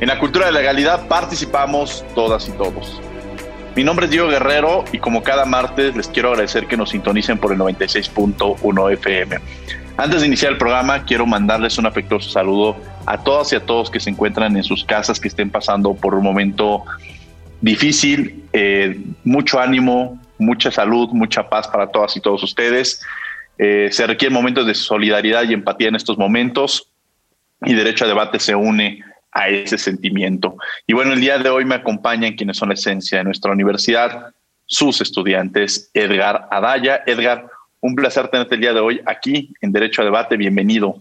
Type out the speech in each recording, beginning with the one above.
En la cultura de la legalidad participamos todas y todos. Mi nombre es Diego Guerrero y como cada martes les quiero agradecer que nos sintonicen por el 96.1 FM. Antes de iniciar el programa, quiero mandarles un afectuoso saludo a todas y a todos que se encuentran en sus casas, que estén pasando por un momento difícil. Eh, mucho ánimo, mucha salud, mucha paz para todas y todos ustedes. Eh, se requieren momentos de solidaridad y empatía en estos momentos y Derecho a Debate se une a ese sentimiento. Y bueno, el día de hoy me acompañan quienes son la esencia de nuestra universidad, sus estudiantes, Edgar Adaya. Edgar, un placer tenerte el día de hoy aquí en Derecho a Debate. Bienvenido.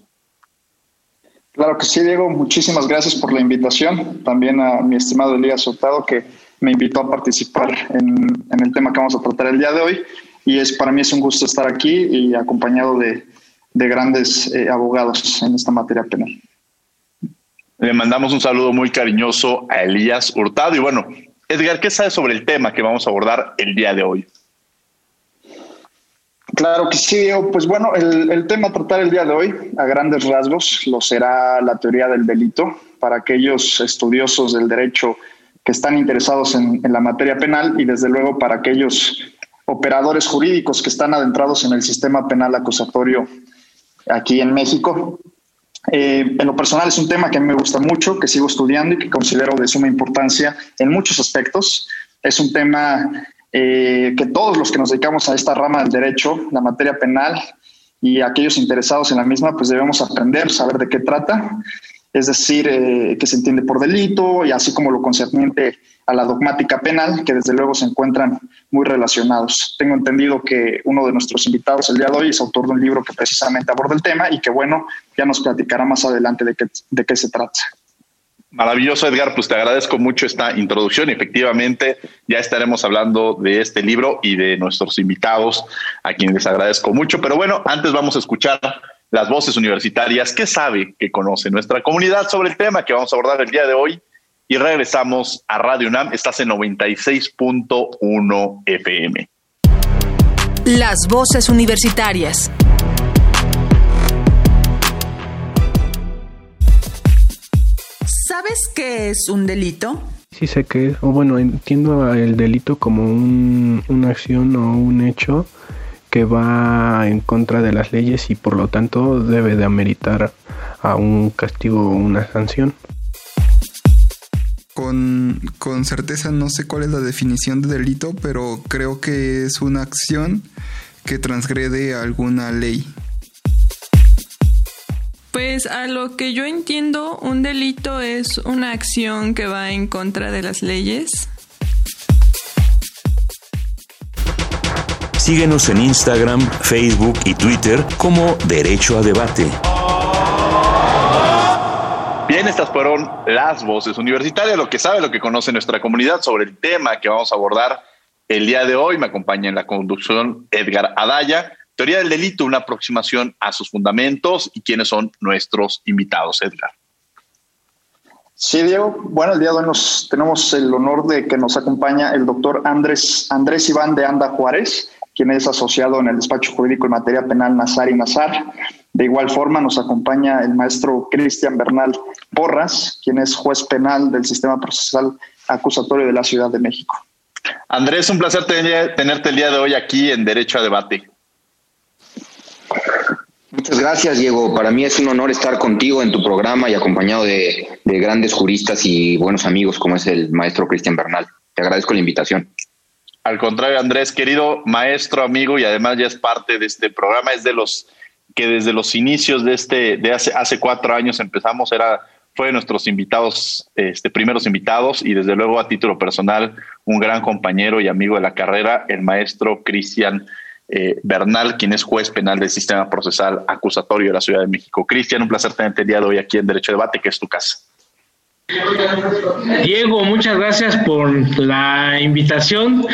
Claro que sí, Diego. Muchísimas gracias por la invitación. También a mi estimado Elías Hurtado, que me invitó a participar en, el tema que vamos a tratar el día de hoy y es para mí es un gusto estar aquí y acompañado de, grandes eh, abogados en esta materia penal. Le mandamos un saludo muy cariñoso a Elías Hurtado y bueno, Edgar, ¿qué sabes sobre el tema que vamos a abordar el día de hoy? Claro que sí. Pues bueno, el, tema a tratar el día de hoy, a grandes rasgos, lo será la teoría del delito para aquellos estudiosos del derecho que están interesados en la materia penal y desde luego para aquellos operadores jurídicos que están adentrados en el sistema penal acusatorio aquí en México. Eh, en lo personal es un tema que a mí me gusta mucho, que sigo estudiando y que considero de suma importancia en muchos aspectos. Es un tema eh, que todos los que nos dedicamos a esta rama del derecho, la materia penal y aquellos interesados en la misma, pues debemos aprender, saber de qué trata, es decir, eh, qué se entiende por delito y así como lo concerniente a la dogmática penal, que desde luego se encuentran muy relacionados. Tengo entendido que uno de nuestros invitados el día de hoy es autor de un libro que precisamente aborda el tema y que bueno, ya nos platicará más adelante de qué, de qué se trata. Maravilloso, Edgar. Pues te agradezco mucho esta introducción. Efectivamente, ya estaremos hablando de este libro y de nuestros invitados, a quienes les agradezco mucho. Pero bueno, antes vamos a escuchar las voces universitarias. ¿Qué sabe, que conoce nuestra comunidad sobre el tema que vamos a abordar el día de hoy? y regresamos a Radio UNAM. Estás en 96.1 FM. Las voces universitarias. ¿Sabes qué es un delito? Sí sé que es, o bueno, entiendo el delito como una acción o un hecho que va en contra de las leyes y por lo tanto debe de ameritar a un castigo o una sanción con, certeza no sé cuál es la definición de delito, pero creo que es una acción que transgrede alguna ley. Pues a lo que yo entiendo, un delito es una acción que va en contra de las leyes. Síguenos en Instagram, Facebook y Twitter como Derecho a Debate. Bien, estas fueron las voces universitarias, lo que sabe, lo que conoce nuestra comunidad sobre el tema que vamos a abordar el día de hoy. Me acompaña en la conducción Edgar Adaya. Teoría del delito, una aproximación a sus fundamentos y quiénes son nuestros invitados, Edgar. Sí, Diego. Bueno, el día de hoy nos, tenemos el honor de que nos acompaña el doctor Andrés, Andrés Iván de Anda Juárez, quien es asociado en el despacho jurídico en materia penal Nazar y Nazar. De igual forma nos acompaña el maestro Cristian Bernal Porras, quien es juez penal del sistema procesal acusatorio de la Ciudad de México. Andrés, un placer tenerte el día de hoy aquí en Derecho a Debate. Muchas gracias, Diego. Para mí es un honor estar contigo en tu programa y acompañado de, grandes juristas y buenos amigos como es el maestro Cristian Bernal. Te agradezco la invitación. Al contrario, Andrés, querido maestro, amigo, y además ya es parte de este programa, es de los que desde los inicios de este, de hace, hace cuatro años empezamos, era, fue de nuestros invitados, este, primeros invitados, y desde luego a título personal, un gran compañero y amigo de la carrera, el maestro Cristian eh, Bernal, quien es juez penal del sistema procesal acusatorio de la Ciudad de México. Cristian, un placer tenerte el día de hoy aquí en Derecho Debate, que es tu casa. Diego, muchas gracias por la invitación.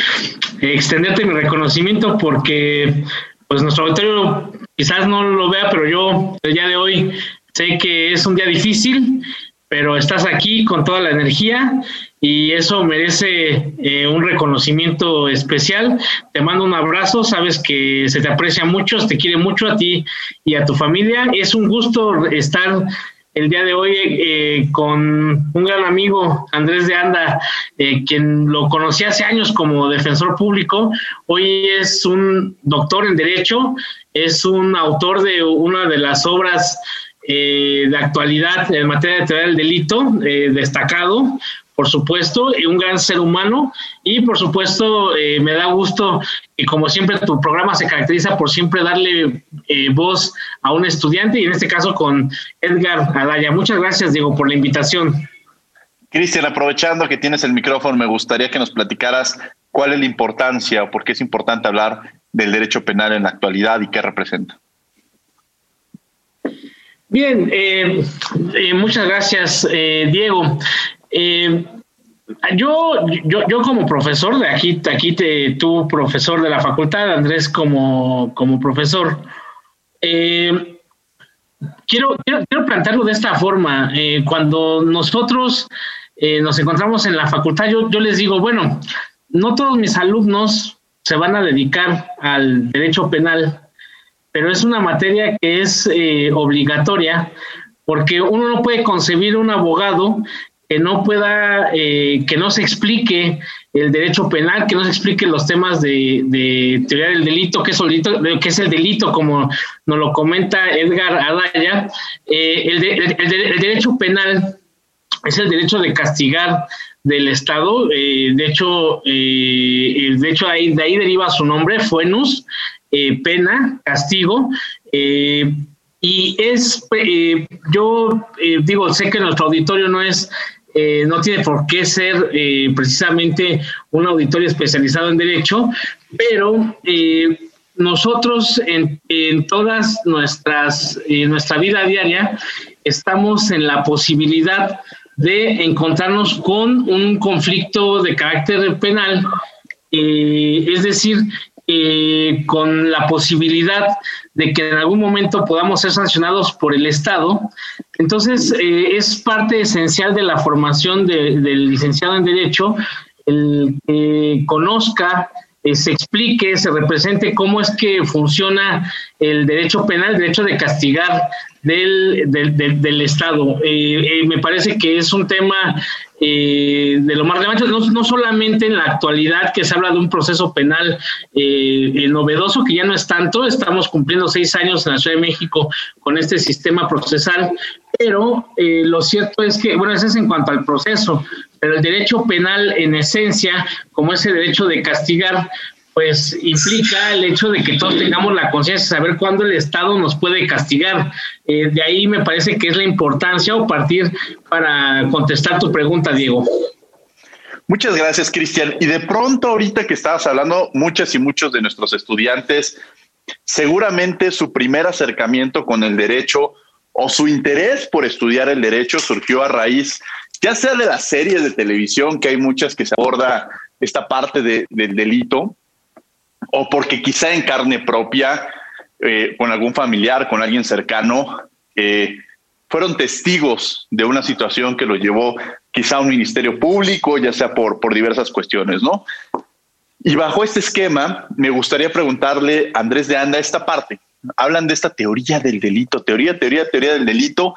Extenderte mi reconocimiento porque pues nuestro auditorio quizás no lo vea, pero yo el día de hoy sé que es un día difícil, pero estás aquí con toda la energía y eso merece eh, un reconocimiento especial. Te mando un abrazo, sabes que se te aprecia mucho, te quiere mucho a ti y a tu familia. Es un gusto estar el día de hoy eh, con un gran amigo, Andrés de Anda, eh, quien lo conocí hace años como defensor público. Hoy es un doctor en Derecho, es un autor de una de las obras eh, de actualidad en materia de teoría del delito, eh, destacado, por supuesto, y un gran ser humano. Y por supuesto, eh, me da gusto que como siempre tu programa se caracteriza por siempre darle voz a un estudiante, y en este caso con Edgar Alaya. Muchas gracias, Diego, por la invitación. Cristian, aprovechando que tienes el micrófono, me gustaría que nos platicaras cuál es la importancia o por qué es importante hablar del derecho penal en la actualidad y qué representa. Bien, eh, eh, muchas gracias, eh, Diego. Yo, yo, yo como profesor de aquí, aquí te, tú profesor de la facultad, Andrés como, como profesor, quiero, quiero, quiero, plantearlo de esta forma. cuando nosotros nos encontramos en la facultad, yo, yo les digo, bueno, no todos mis alumnos se van a dedicar al derecho penal pero es una materia que es eh, obligatoria porque uno no puede concebir un abogado que no pueda, eh, que no se explique el derecho penal, que no se explique los temas de, teoría del delito, que es, el delito, que es el delito, como nos lo comenta Edgar Adaya. Eh, el, derecho penal es el derecho de castigar del Estado. de hecho, de hecho ahí, de ahí deriva su nombre, FUENUS, eh, pena, castigo. Eh, y es, eh, yo digo, sé que nuestro auditorio no es, no tiene por qué ser precisamente un auditorio especializado en derecho, pero nosotros en, en, todas nuestras, nuestra vida diaria estamos en la posibilidad de encontrarnos con un conflicto de carácter penal, es decir, eh, con la posibilidad de que en algún momento podamos ser sancionados por el Estado. Entonces, eh, es parte esencial de la formación del licenciado en Derecho el que conozca, eh, se explique, se represente cómo es que funciona el derecho penal, el derecho de castigar del, del, Estado. me parece que es un tema eh, de lo más relevante, no, solamente en la actualidad que se habla de un proceso penal eh, novedoso, que ya no es tanto, estamos cumpliendo seis años en la Ciudad de México con este sistema procesal, pero eh, lo cierto es que, bueno, eso es en cuanto al proceso, pero el derecho penal en esencia, como ese derecho de castigar, pues implica el hecho de que todos tengamos la conciencia de saber cuándo el Estado nos puede castigar. Eh, de ahí me parece que es la importancia o partir para contestar tu pregunta, Diego. Muchas gracias, Cristian. Y de pronto, ahorita que estabas hablando, muchas y muchos de nuestros estudiantes, seguramente su primer acercamiento con el derecho o su interés por estudiar el derecho surgió a raíz, ya sea de las series de televisión, que hay muchas que se aborda esta parte del delito, o porque quizá en carne propia, eh, con algún familiar, con alguien cercano, eh, fueron testigos de una situación que los llevó quizá a un ministerio público, ya sea por, por diversas cuestiones, ¿no? Y bajo este esquema, me gustaría preguntarle a Andrés de Anda esta parte. Hablan de esta teoría del delito, teoría, teoría, teoría del delito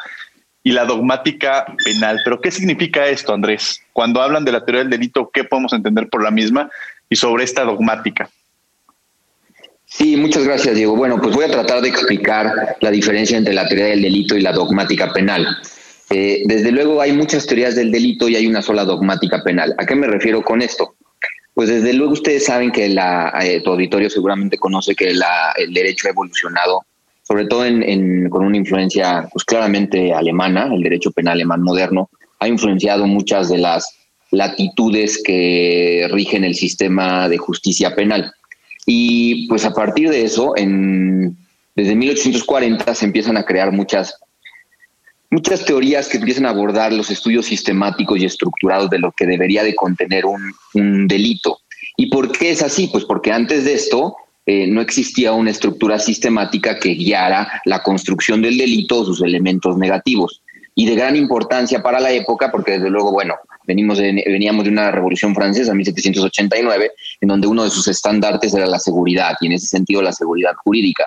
y la dogmática penal. Pero ¿qué significa esto, Andrés? Cuando hablan de la teoría del delito, ¿qué podemos entender por la misma y sobre esta dogmática? Sí, muchas gracias, Diego. Bueno, pues voy a tratar de explicar la diferencia entre la teoría del delito y la dogmática penal. Eh, desde luego hay muchas teorías del delito y hay una sola dogmática penal. ¿A qué me refiero con esto? Pues desde luego ustedes saben que la, eh, tu auditorio seguramente conoce que la, el derecho ha evolucionado, sobre todo en, con una influencia pues claramente alemana, el derecho penal alemán moderno, ha influenciado muchas de las latitudes que rigen el sistema de justicia penal. Y pues a partir de eso, en, desde 1840 se empiezan a crear muchas, muchas teorías que empiezan a abordar los estudios sistemáticos y estructurados de lo que debería de contener un, un delito. ¿Y por qué es así? Pues porque antes de esto eh, no existía una estructura sistemática que guiara la construcción del delito o sus elementos negativos. Y de gran importancia para la época, porque desde luego, bueno, Venimos veníamos de una revolución francesa, 1789, en donde uno de sus estandartes era la seguridad, y en ese sentido la seguridad jurídica.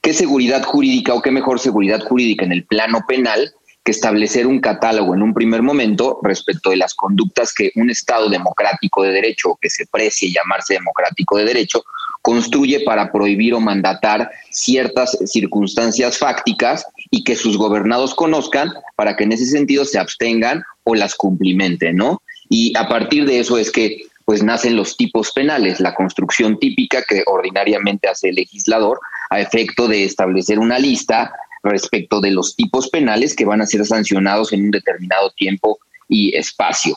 ¿Qué seguridad jurídica o qué mejor seguridad jurídica en el plano penal que establecer un catálogo en un primer momento respecto de las conductas que un Estado democrático de derecho, que se precie llamarse democrático de derecho, construye para prohibir o mandatar ciertas circunstancias fácticas y que sus gobernados conozcan para que en ese sentido se abstengan o las cumplimenten, ¿no? Y a partir de eso es que pues nacen los tipos penales, la construcción típica que ordinariamente hace el legislador a efecto de establecer una lista respecto de los tipos penales que van a ser sancionados en un determinado tiempo y espacio.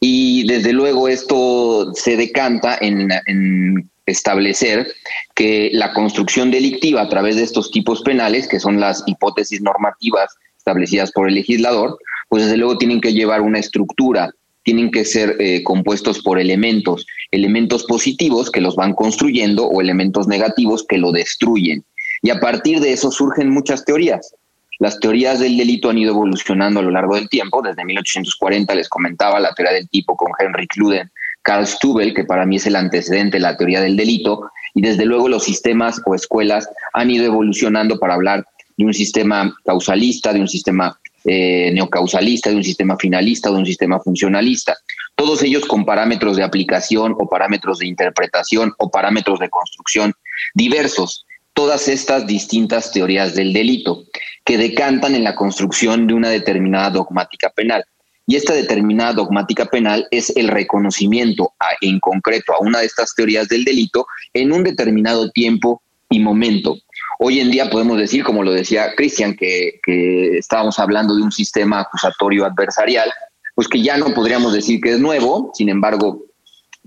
Y desde luego esto se decanta en, establecer que la construcción delictiva a través de estos tipos penales, que son las hipótesis normativas establecidas por el legislador, pues desde luego tienen que llevar una estructura, tienen que ser eh, compuestos por elementos, elementos positivos que los van construyendo o elementos negativos que lo destruyen. Y a partir de eso surgen muchas teorías. Las teorías del delito han ido evolucionando a lo largo del tiempo. Desde 1840 les comentaba la teoría del tipo con Henry Kluden, Carl Stubel, que para mí es el antecedente de la teoría del delito, y desde luego los sistemas o escuelas han ido evolucionando para hablar de un sistema causalista, de un sistema eh, neocausalista, de un sistema finalista, de un sistema funcionalista. Todos ellos con parámetros de aplicación o parámetros de interpretación o parámetros de construcción diversos. Todas estas distintas teorías del delito que decantan en la construcción de una determinada dogmática penal. Y esta determinada dogmática penal es el reconocimiento en concreto a una de estas teorías del delito en un determinado tiempo y momento. Hoy en día podemos decir, como lo decía Cristian, que, que estábamos hablando de un sistema acusatorio adversarial, pues que ya no podríamos decir que es nuevo, sin embargo,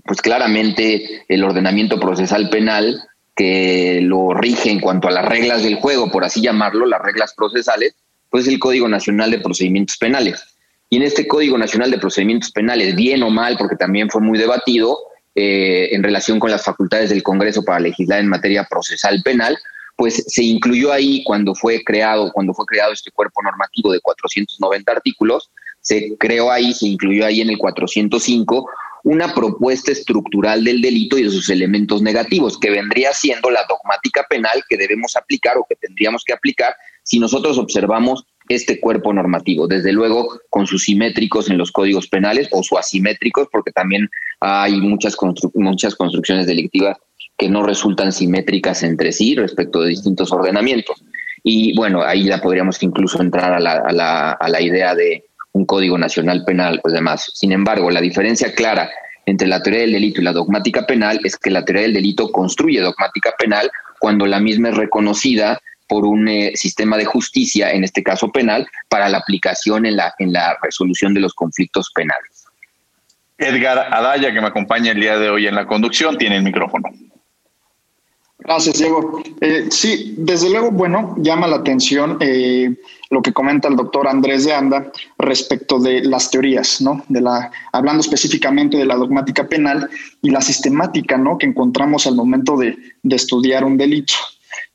pues claramente el ordenamiento procesal penal que lo rige en cuanto a las reglas del juego, por así llamarlo, las reglas procesales, pues es el Código Nacional de Procedimientos Penales. Y en este Código Nacional de Procedimientos Penales, bien o mal, porque también fue muy debatido eh, en relación con las facultades del Congreso para legislar en materia procesal penal, pues se incluyó ahí cuando fue creado, cuando fue creado este cuerpo normativo de 490 artículos, se creó ahí, se incluyó ahí en el 405 una propuesta estructural del delito y de sus elementos negativos, que vendría siendo la dogmática penal que debemos aplicar o que tendríamos que aplicar si nosotros observamos este cuerpo normativo, desde luego con sus simétricos en los códigos penales o su asimétricos, porque también hay muchas, muchas construcciones delictivas que no resultan simétricas entre sí respecto de distintos ordenamientos. Y bueno, ahí ya podríamos incluso entrar a la, a la, a la idea de un código nacional penal, pues demás. Sin embargo, la diferencia clara entre la teoría del delito y la dogmática penal es que la teoría del delito construye dogmática penal cuando la misma es reconocida por un eh, sistema de justicia, en este caso penal, para la aplicación en la, en la resolución de los conflictos penales. Edgar Adaya, que me acompaña el día de hoy en la conducción, tiene el micrófono. Gracias, Diego. Eh, sí, desde luego, bueno, llama la atención eh, lo que comenta el doctor Andrés de Anda respecto de las teorías, ¿no? De la, hablando específicamente de la dogmática penal y la sistemática, ¿no? Que encontramos al momento de, de estudiar un delito.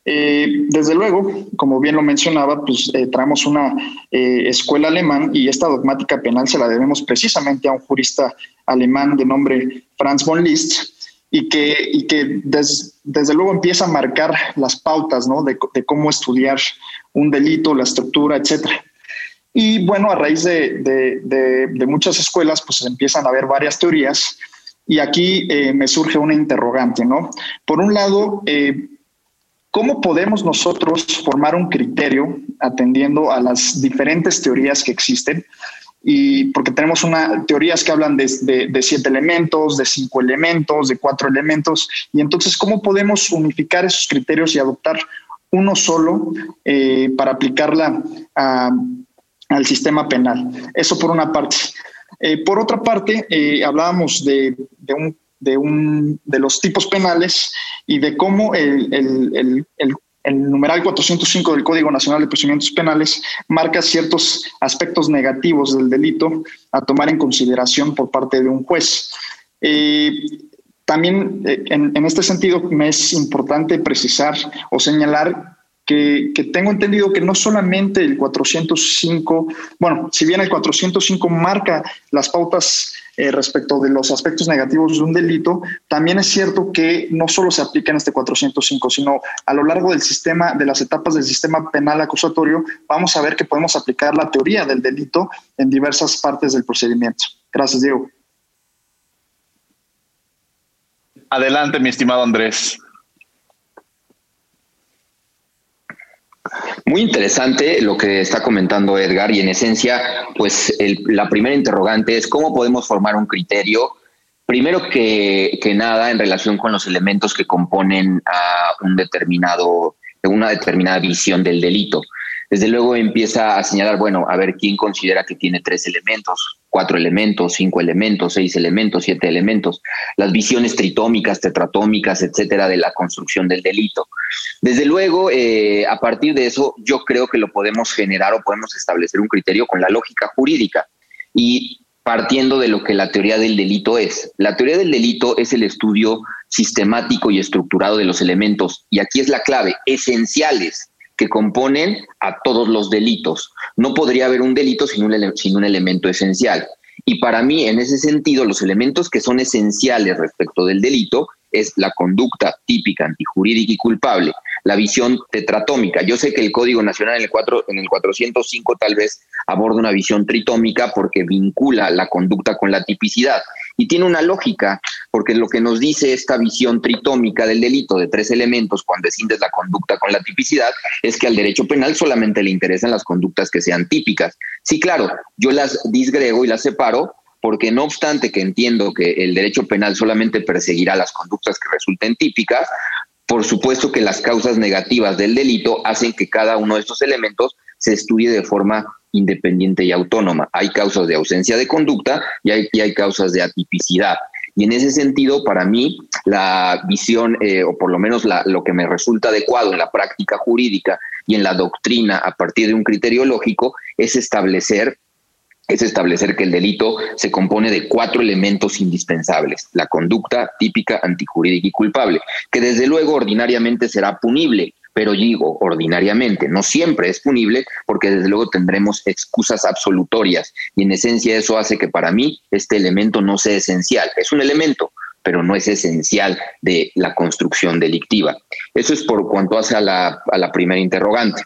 Eh, desde luego, como bien lo mencionaba, pues eh, traemos una eh, escuela alemán y esta dogmática penal se la debemos precisamente a un jurista alemán de nombre Franz von Liszt y que, y que desde luego empieza a marcar las pautas ¿no? de, cómo estudiar un delito, la estructura, etcétera. Y bueno, a raíz de, de, muchas escuelas, pues empiezan a haber varias teorías Y aquí eh, me surge una interrogante, ¿no? Por un lado, eh, ¿cómo podemos nosotros formar un criterio atendiendo a las diferentes teorías que existen? Y porque tenemos una, teorías que hablan de, siete elementos, de cinco elementos, de cuatro elementos. Y entonces, ¿cómo podemos unificar esos criterios y adoptar uno solo eh, para aplicarla al sistema penal? Eso por una parte. Eh, por otra parte, eh, hablábamos de, un, de, un, de, los tipos penales y de cómo el, numeral 405 del Código Nacional de Procedimientos Penales marca ciertos aspectos negativos del delito a tomar en consideración por parte de un juez. Eh, también en, en, este sentido me es importante precisar o señalar que, tengo entendido que no solamente el 405, bueno, si bien el 405 marca las pautas eh, respecto de los aspectos negativos de un delito, también es cierto que no solo se aplica en este 405, sino a lo largo del sistema, de las etapas del sistema penal acusatorio, vamos a ver que podemos aplicar la teoría del delito en diversas partes del procedimiento. Gracias, Diego. Adelante, mi estimado Andrés. Muy interesante lo que está comentando Edgar y en esencia, pues la primera interrogante es cómo podemos formar un criterio, primero que, que, nada en relación con los elementos que componen a un determinado, una determinada visión del delito desde luego empieza a señalar, bueno, a ver quién considera que tiene tres elementos, cuatro elementos, cinco elementos, seis elementos, siete elementos, las visiones tritómicas, tetratómicas, etcétera, de la construcción del delito. Desde luego, eh, a partir de eso, yo creo que lo podemos generar o podemos establecer un criterio con la lógica jurídica y partiendo de lo que la teoría del delito es. La teoría del delito es el estudio sistemático y estructurado de los elementos, y aquí es la clave, esenciales que componen a todos los delitos. No podría haber un delito sin un, sin un elemento esencial. Y para mí, en ese sentido, los elementos que son esenciales respecto del delito es la conducta típica, antijurídica y culpable, la visión tetratómica. Yo sé que el Código Nacional en el, 4, en el 405 tal vez aborda una visión tritómica porque vincula la conducta con la tipicidad. Y tiene una lógica, porque lo que nos dice esta visión tritómica del delito de tres elementos cuando escindes la conducta con la tipicidad es que al derecho penal solamente le interesan las conductas que sean típicas. Sí, claro, yo las disgrego y las separo porque no obstante que entiendo que el derecho penal solamente perseguirá las conductas que resulten típicas, por supuesto que las causas negativas del delito hacen que cada uno de estos elementos se estudie de forma independiente y autónoma. Hay causas de ausencia de conducta y hay, hay causas de atipicidad. Y en ese sentido, para mí, la visión, eh, o por lo menos lo que me resulta adecuado en la práctica jurídica y en la doctrina a partir de un criterio lógico, es establecer es establecer que el delito se compone de cuatro elementos indispensables, la conducta típica, antijurídica y culpable, que desde luego ordinariamente será punible, pero digo ordinariamente, no siempre es punible porque desde luego tendremos excusas absolutorias y en esencia eso hace que para mí este elemento no sea esencial, es un elemento, pero no es esencial de la construcción delictiva. Eso es por cuanto hace a la, a la primera interrogante.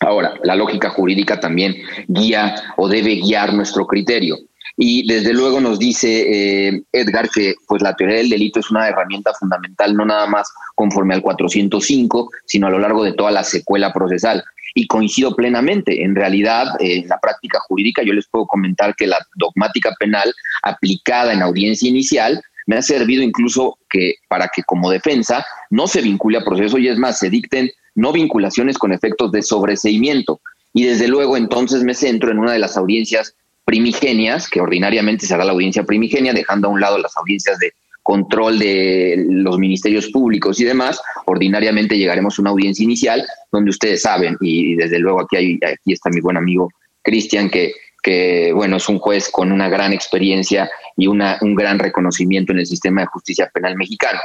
Ahora, la lógica jurídica también guía o debe guiar nuestro criterio. Y desde luego nos dice eh, Edgar que pues la teoría del delito es una herramienta fundamental no nada más conforme al 405, sino a lo largo de toda la secuela procesal. Y coincido plenamente. En realidad, eh, en la práctica jurídica yo les puedo comentar que la dogmática penal aplicada en audiencia inicial me ha servido incluso que para que como defensa no se vincule a proceso y es más, se dicten no vinculaciones con efectos de sobreseimiento. Y desde luego entonces me centro en una de las audiencias primigenias, que ordinariamente será la audiencia primigenia, dejando a un lado las audiencias de control de los ministerios públicos y demás, ordinariamente llegaremos a una audiencia inicial donde ustedes saben, y desde luego aquí, hay, aquí está mi buen amigo Cristian, que, que bueno, es un juez con una gran experiencia y una, un gran reconocimiento en el sistema de justicia penal mexicano.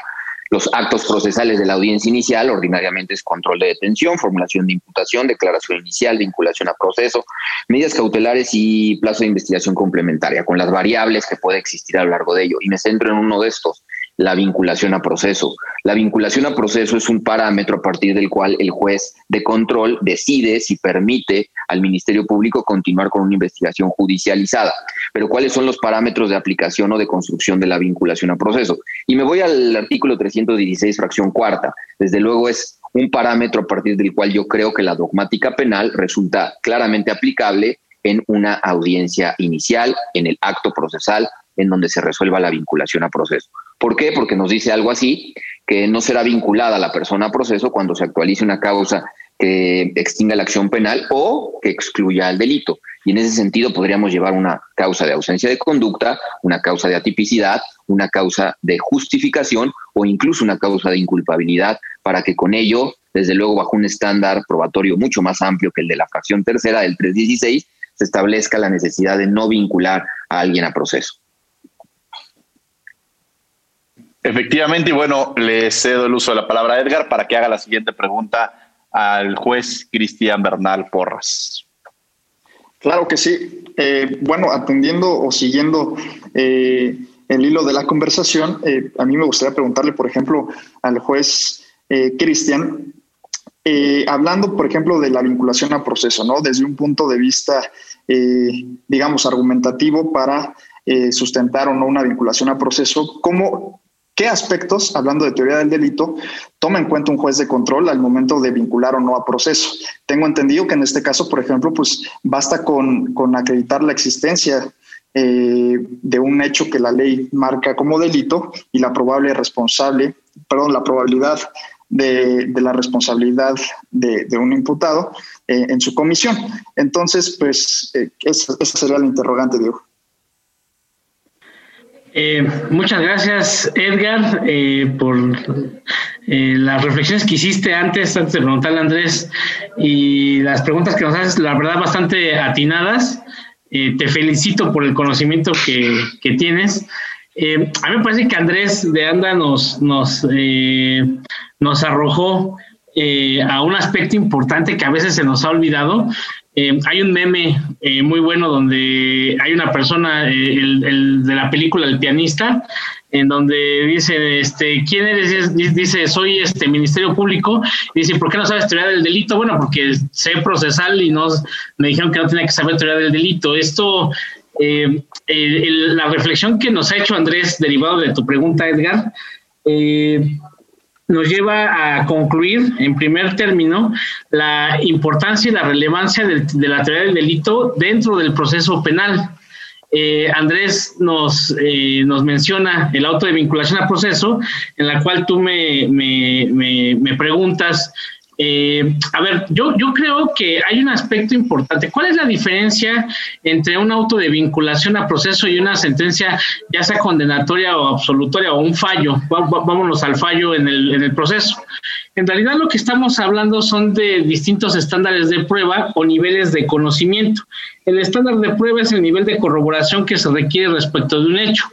Los actos procesales de la audiencia inicial ordinariamente es control de detención, formulación de imputación, declaración inicial, vinculación a proceso, medidas cautelares y plazo de investigación complementaria, con las variables que puede existir a lo largo de ello. Y me centro en uno de estos, la vinculación a proceso. La vinculación a proceso es un parámetro a partir del cual el juez de control decide si permite al Ministerio Público continuar con una investigación judicializada. Pero ¿cuáles son los parámetros de aplicación o de construcción de la vinculación a proceso? Y me voy al artículo 316, fracción cuarta. Desde luego es un parámetro a partir del cual yo creo que la dogmática penal resulta claramente aplicable en una audiencia inicial, en el acto procesal, en donde se resuelva la vinculación a proceso. ¿Por qué? Porque nos dice algo así, que no será vinculada la persona a proceso cuando se actualice una causa que extinga la acción penal o que excluya el delito. Y en ese sentido podríamos llevar una causa de ausencia de conducta, una causa de atipicidad, una causa de justificación o incluso una causa de inculpabilidad para que con ello, desde luego bajo un estándar probatorio mucho más amplio que el de la fracción tercera del 316, se establezca la necesidad de no vincular a alguien a proceso. Efectivamente, y bueno, le cedo el uso de la palabra a Edgar para que haga la siguiente pregunta al juez Cristian Bernal Porras. Claro que sí. Eh, bueno, atendiendo o siguiendo eh, el hilo de la conversación, eh, a mí me gustaría preguntarle, por ejemplo, al juez Cristian, hablando, por ejemplo, de la vinculación a proceso, ¿no? Desde un punto de vista, digamos, argumentativo para sustentar o no una vinculación a proceso, ¿cómo ¿Qué aspectos, hablando de teoría del delito, toma en cuenta un juez de control al momento de vincular o no a proceso? Tengo entendido que en este caso, por ejemplo, pues basta con, acreditar la existencia eh, de un hecho que la ley marca como delito y la probable responsable, perdón, la probabilidad de, la responsabilidad de, un imputado eh, en su comisión. Entonces, pues eh, esa, esa sería la interrogante, Diego. Eh, muchas gracias, Edgar, eh, por eh, las reflexiones que hiciste antes, antes de preguntarle a Andrés, y las preguntas que nos haces, la verdad, bastante atinadas. te felicito por el conocimiento que, que tienes. a mí me parece que Andrés de Anda nos, nos, nos arrojó a un aspecto importante que a veces se nos ha olvidado, eh, hay un meme eh, muy bueno donde hay una persona, eh, el, de la película El pianista, en donde dice, este, ¿quién eres? Dice, soy este Ministerio Público. dice, ¿por qué no sabes teoría del delito? Bueno, porque sé procesal y no, me dijeron que no tenía que saber teoría del delito. Esto, la reflexión que nos ha hecho Andrés, derivado de tu pregunta, Edgar, eh, nos lleva a concluir, en primer término, la importancia y la relevancia de, la teoría del delito dentro del proceso penal. Eh, Andrés nos, eh, nos menciona el auto de vinculación al proceso, en la cual tú me, me, me preguntas eh, a ver, yo, creo que hay un aspecto importante. ¿Cuál es la diferencia entre un auto de vinculación a proceso y una sentencia, ya sea condenatoria o absolutoria o un fallo? Vámonos al fallo en el, en el proceso. En realidad lo que estamos hablando son de distintos estándares de prueba o niveles de conocimiento. El estándar de prueba es el nivel de corroboración que se requiere respecto de un hecho.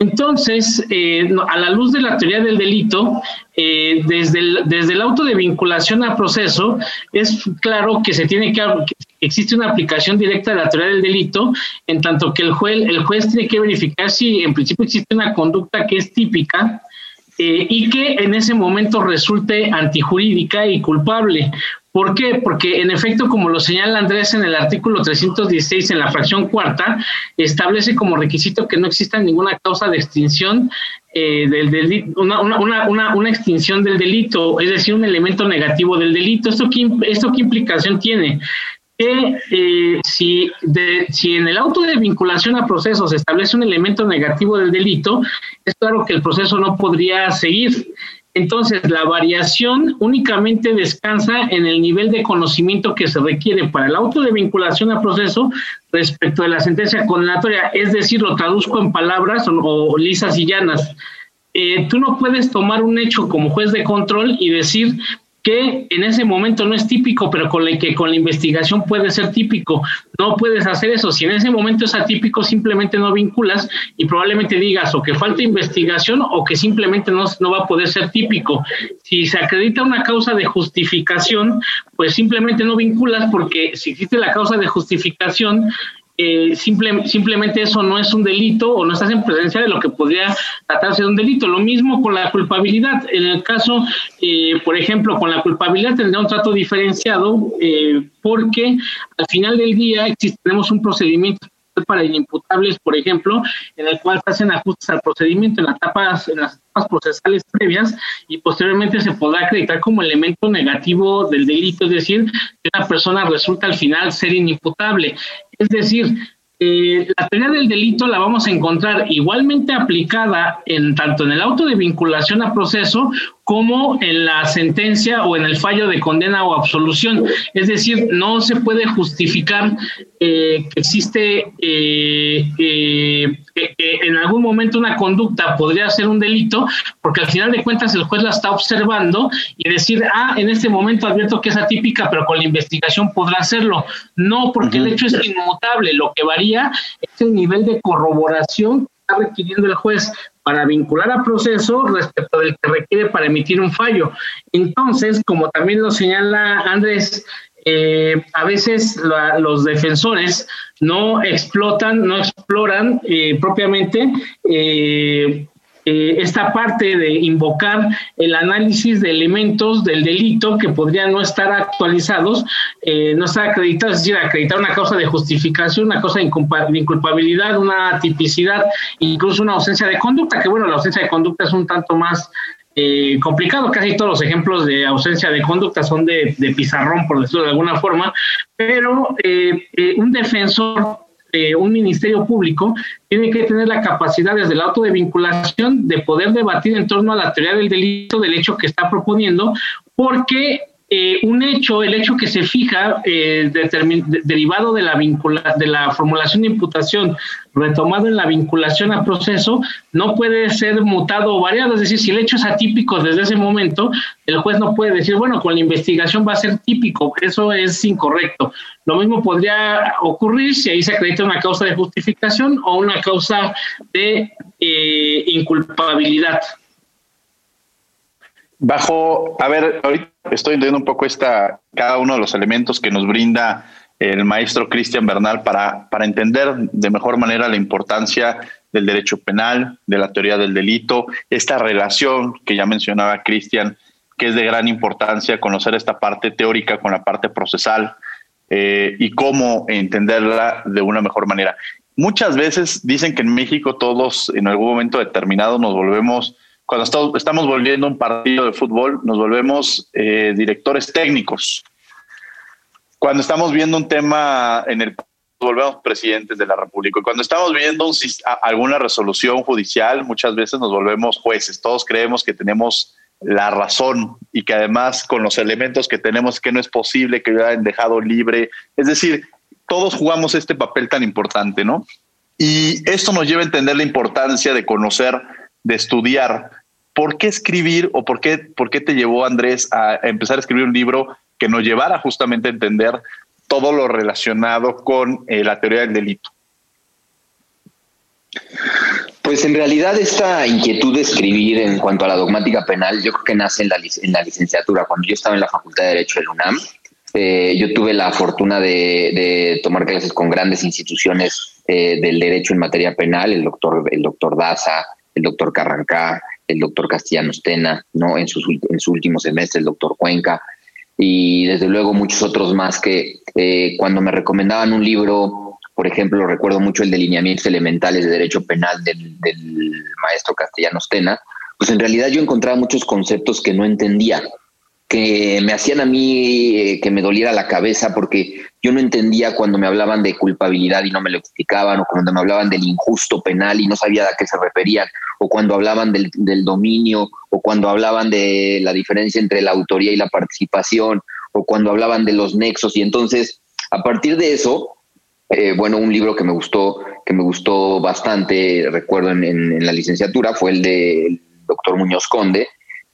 Entonces, eh, a la luz de la teoría del delito, eh, desde, el, desde el auto de vinculación a proceso, es claro que se tiene que, existe una aplicación directa de la teoría del delito, en tanto que el juez, el juez tiene que verificar si en principio existe una conducta que es típica eh, y que en ese momento resulte antijurídica y culpable. ¿Por qué? Porque en efecto, como lo señala Andrés en el artículo 316 en la fracción cuarta, establece como requisito que no exista ninguna causa de extinción eh, del delito, una, extinción del delito, es decir, un elemento negativo del delito. ¿Esto qué, esto qué implicación tiene? que eh, si, de, si en el auto de vinculación a proceso se establece un elemento negativo del delito, es claro que el proceso no podría seguir. Entonces, la variación únicamente descansa en el nivel de conocimiento que se requiere para el auto de vinculación a proceso respecto de la sentencia condenatoria. Es decir, lo traduzco en palabras o, lisas y llanas. Eh, tú no puedes tomar un hecho como juez de control y decir, que en ese momento no es típico, pero con la que con la investigación puede ser típico. No puedes hacer eso. Si en ese momento es atípico, simplemente no vinculas y probablemente digas o que falta investigación o que simplemente no, no va a poder ser típico. Si se acredita una causa de justificación, pues simplemente no vinculas porque si existe la causa de justificación, eh, simplemente eso no es un delito o no estás en presencia de lo que podría tratarse de un delito. Lo mismo con la culpabilidad. En el caso, eh, por ejemplo, con la culpabilidad tendría un trato diferenciado eh, porque al final del día tenemos un procedimiento para inimputables, por ejemplo, en el cual se hacen ajustes al procedimiento en las etapas, procesales previas y posteriormente se podrá acreditar como elemento negativo del delito, es decir, que una persona resulta al final ser inimputable. Es decir, eh, la teoría del delito la vamos a encontrar igualmente aplicada en tanto en el auto de vinculación a proceso como en la sentencia o en el fallo de condena o absolución. Es decir, no se puede justificar eh, que existe eh, eh, en algún momento una conducta podría ser un delito, porque al final de cuentas el juez la está observando y decir, ah, en este momento advierto que es atípica, pero con la investigación podrá hacerlo. No, porque el hecho es inmutable. Lo que varía es el nivel de corroboración que está requiriendo el juez para vincular a proceso respecto del que requiere para emitir un fallo. Entonces, como también lo señala Andrés, eh, a veces los defensores no explotan, no exploran eh, propiamente eh, eh, esta parte de invocar el análisis de elementos del delito que podrían no estar actualizados, eh, no estar acreditados, es decir, acreditar una causa de justificación, una causa de inculpabilidad, una tipicidad, incluso una ausencia de conducta, que bueno, la ausencia de conducta es un tanto más eh, complicado. Casi todos los ejemplos de ausencia de conducta son de, de pizarrón, por decirlo de alguna forma, pero un defensor eh, un ministerio público tiene que tener la capacidad desde el auto de vinculación de poder debatir en torno a la teoría del delito, del hecho que está proponiendo, porque eh, un hecho, el hecho que se fija eh, derivado de la, vincula de la formulación de imputación retomado en la vinculación a proceso, no puede ser mutado o variado. Es decir, si el hecho es atípico desde ese momento, el juez no puede decir, bueno, con la investigación va a ser típico. Eso es incorrecto. Lo mismo podría ocurrir si ahí se acredita una causa de justificación o una causa de eh, inculpabilidad. Bajo, a ver, ahorita estoy entendiendo un poco esta, cada uno de los elementos que nos brinda el maestro Cristian Bernal para, para entender de mejor manera la importancia del derecho penal, de la teoría del delito, esta relación que ya mencionaba Cristian, que es de gran importancia conocer esta parte teórica con la parte procesal eh, y cómo entenderla de una mejor manera. Muchas veces dicen que en México todos en algún momento determinado nos volvemos cuando estamos volviendo un partido de fútbol, nos volvemos eh, directores técnicos. Cuando estamos viendo un tema en el volvemos presidentes de la República. Cuando estamos viendo alguna resolución judicial, muchas veces nos volvemos jueces. Todos creemos que tenemos la razón y que además con los elementos que tenemos que no es posible que hayan dejado libre. Es decir, todos jugamos este papel tan importante, ¿no? Y esto nos lleva a entender la importancia de conocer, de estudiar ¿por qué escribir o por qué, por qué te llevó Andrés a empezar a escribir un libro que nos llevara justamente a entender todo lo relacionado con eh, la teoría del delito? Pues en realidad esta inquietud de escribir en cuanto a la dogmática penal, yo creo que nace en la, en la licenciatura. Cuando yo estaba en la Facultad de Derecho del UNAM, eh, yo tuve la fortuna de, tomar clases con grandes instituciones eh, del derecho en materia penal, el doctor, el doctor Daza, el doctor Carrancá, el doctor Castellanos Tena, ¿no? En, sus, en su último semestre, el doctor Cuenca, y desde luego muchos otros más que eh, cuando me recomendaban un libro, por ejemplo, recuerdo mucho el de lineamientos elementales de derecho penal del, del maestro Castellanos Tena, pues en realidad yo encontraba muchos conceptos que no entendía que me hacían a mí eh, que me doliera la cabeza porque yo no entendía cuando me hablaban de culpabilidad y no me lo explicaban, o cuando me hablaban del injusto penal y no sabía a qué se referían, o cuando hablaban del, dominio, o cuando hablaban de la diferencia entre la autoría y la participación, o cuando hablaban de los nexos. Y entonces, a partir de eso, eh, bueno, un libro que me gustó, que me gustó bastante, recuerdo en, en la licenciatura, fue el del doctor Muñoz Conde,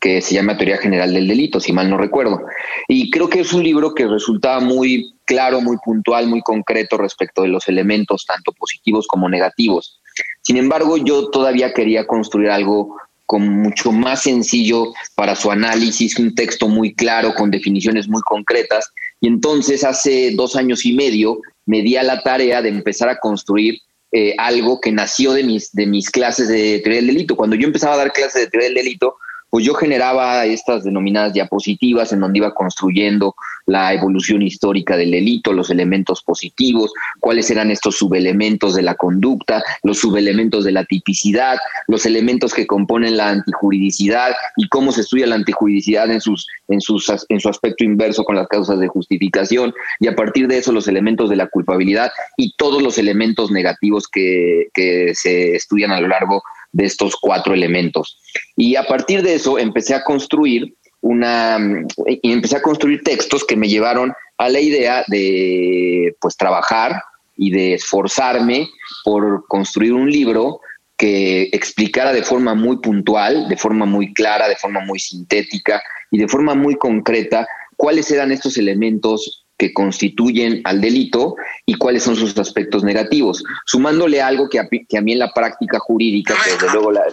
que se llama Teoría General del Delito, si mal no recuerdo. Y creo que es un libro que resultaba muy claro, muy puntual, muy concreto respecto de los elementos, tanto positivos como negativos. Sin embargo, yo todavía quería construir algo con mucho más sencillo para su análisis, un texto muy claro, con definiciones muy concretas. Y entonces hace dos años y medio me di a la tarea de empezar a construir eh, algo que nació de mis, de mis clases de teoría del delito. Cuando yo empezaba a dar clases de teoría del delito, pues yo generaba estas denominadas diapositivas en donde iba construyendo la evolución histórica del delito, los elementos positivos, cuáles eran estos subelementos de la conducta, los subelementos de la tipicidad, los elementos que componen la antijuridicidad y cómo se estudia la antijuridicidad en, sus, en, sus, en su aspecto inverso con las causas de justificación. Y a partir de eso los elementos de la culpabilidad y todos los elementos negativos que, que se estudian a lo largo de estos cuatro elementos. Y a partir de eso empecé a construir una y empecé a construir textos que me llevaron a la idea de pues trabajar y de esforzarme por construir un libro que explicara de forma muy puntual, de forma muy clara, de forma muy sintética y de forma muy concreta cuáles eran estos elementos que constituyen al delito y cuáles son sus aspectos negativos, sumándole algo que a, que a mí en la práctica jurídica, que desde luego la,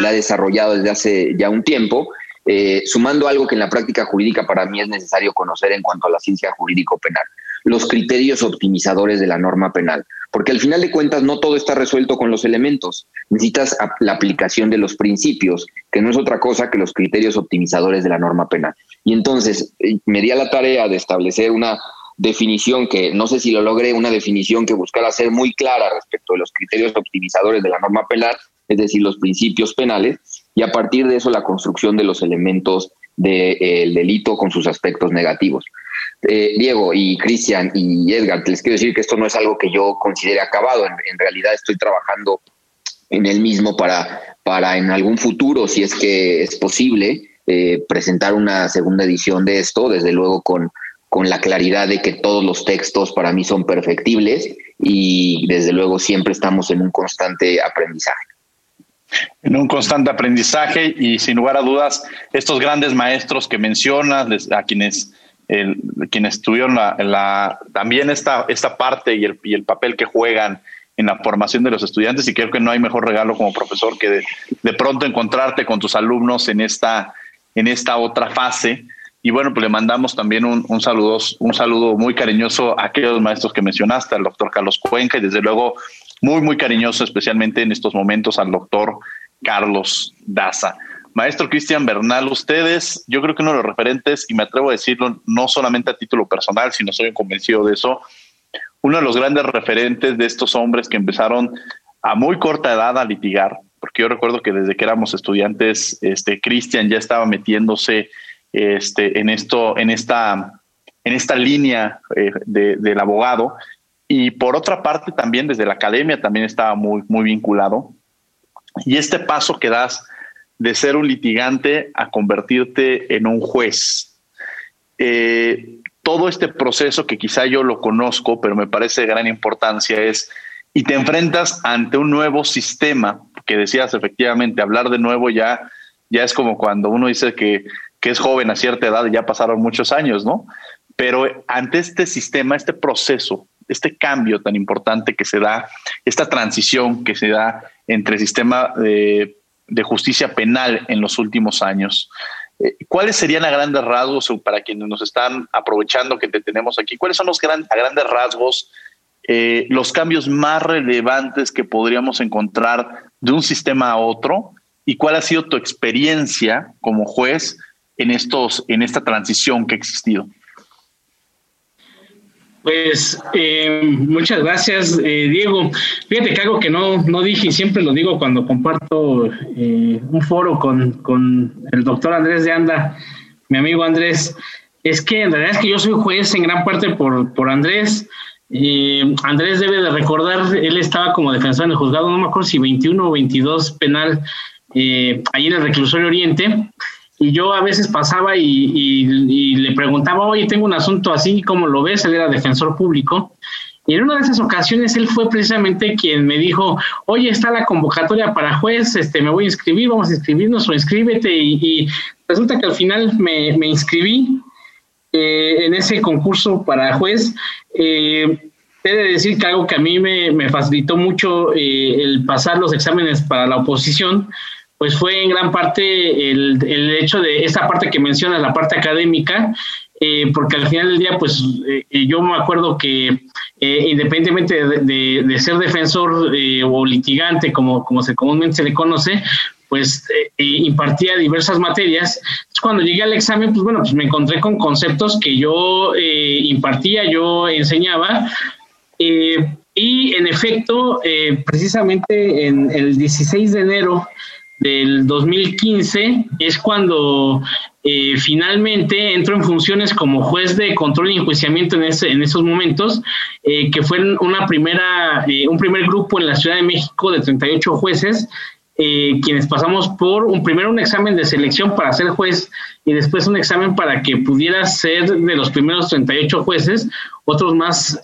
la he desarrollado desde hace ya un tiempo, eh, sumando algo que en la práctica jurídica para mí es necesario conocer en cuanto a la ciencia jurídico-penal, los criterios optimizadores de la norma penal, porque al final de cuentas no todo está resuelto con los elementos, necesitas la aplicación de los principios, que no es otra cosa que los criterios optimizadores de la norma penal. Y entonces eh, me di a la tarea de establecer una definición que no sé si lo logré, una definición que buscara ser muy clara respecto de los criterios optimizadores de la norma penal, es decir, los principios penales, y a partir de eso la construcción de los elementos del delito con sus aspectos negativos. Eh, Diego y Cristian y Edgar, les quiero decir que esto no es algo que yo considere acabado, en, realidad estoy trabajando en el mismo para, para en algún futuro, si es que es posible, eh, presentar una segunda edición de esto, desde luego con, con la claridad de que todos los textos para mí son perfectibles y desde luego siempre estamos en un constante aprendizaje. En un constante aprendizaje y sin lugar a dudas, estos grandes maestros que mencionas, a quienes, quienes tuvieron la, también esta, esta parte y el, y el papel que juegan en la formación de los estudiantes y creo que no hay mejor regalo como profesor que de, de pronto encontrarte con tus alumnos en esta, en esta otra fase. Y bueno, pues le mandamos también un, un, saludo, un saludo muy cariñoso a aquellos maestros que mencionaste, al doctor Carlos Cuenca y desde luego muy, muy cariñoso, especialmente en estos momentos al doctor Carlos Daza. Maestro Cristian Bernal, ustedes, yo creo que uno de los referentes, y me atrevo a decirlo no solamente a título personal, sino soy convencido de eso, uno de los grandes referentes de estos hombres que empezaron a muy corta edad a litigar, porque yo recuerdo que desde que éramos estudiantes, este Cristian ya estaba metiéndose este, en esto, en esta, en esta línea eh, del abogado, y por otra parte también desde la academia también estaba muy, muy vinculado. Y este paso que das de ser un litigante a convertirte en un juez. Eh, todo este proceso que quizá yo lo conozco, pero me parece de gran importancia es, y te enfrentas ante un nuevo sistema, que decías efectivamente, hablar de nuevo ya, ya es como cuando uno dice que, que es joven a cierta edad y ya pasaron muchos años, ¿no? Pero ante este sistema, este proceso, este cambio tan importante que se da, esta transición que se da entre el sistema de, justicia penal en los últimos años. Eh, ¿Cuáles serían a grandes rasgos, para quienes nos están aprovechando que te tenemos aquí, cuáles son los a grandes rasgos eh, los cambios más relevantes que podríamos encontrar de un sistema a otro? ¿Y cuál ha sido tu experiencia como juez en, estos, en esta transición que ha existido? Pues eh, muchas gracias, eh, Diego. Fíjate que algo que no, no dije y siempre lo digo cuando comparto eh, un foro con, con, el doctor Andrés de Anda, mi amigo Andrés, es que en realidad es que yo soy juez en gran parte por, por Andrés. Andrés debe de recordar, él estaba como defensor en el juzgado, no me acuerdo si 21 o 22 penal, ahí en el reclusorio Oriente y yo a veces pasaba y, le preguntaba, oye, tengo un asunto así, ¿cómo lo ves? Él era defensor público. Y en una de esas ocasiones él fue precisamente quien me dijo, oye, está la convocatoria para juez, este, me voy a inscribir, vamos a inscribirnos o inscríbete. Y, resulta que al final me, inscribí eh, en ese concurso para juez. Eh, He de decir que algo que a mí me, facilitó mucho eh, el pasar los exámenes para la oposición pues fue en gran parte el, el, hecho de esta parte que mencionas, la parte académica, eh, porque al final del día, pues eh, yo me acuerdo que independientemente de, ser defensor o litigante, como, como se comúnmente se le conoce, pues impartía diversas materias. cuando llegué al examen, pues bueno, pues me encontré con conceptos que yo impartía, yo enseñaba. y en efecto, precisamente en el 16 de enero del 2015 es cuando eh, finalmente entró en funciones como juez de control y enjuiciamiento en, ese, en esos momentos, eh, que fue una primera, eh, un primer grupo en la Ciudad de México de 38 jueces, quienes pasamos por un primero un examen de selección para ser juez y después un examen para que pudiera ser de los primeros 38 jueces, otros más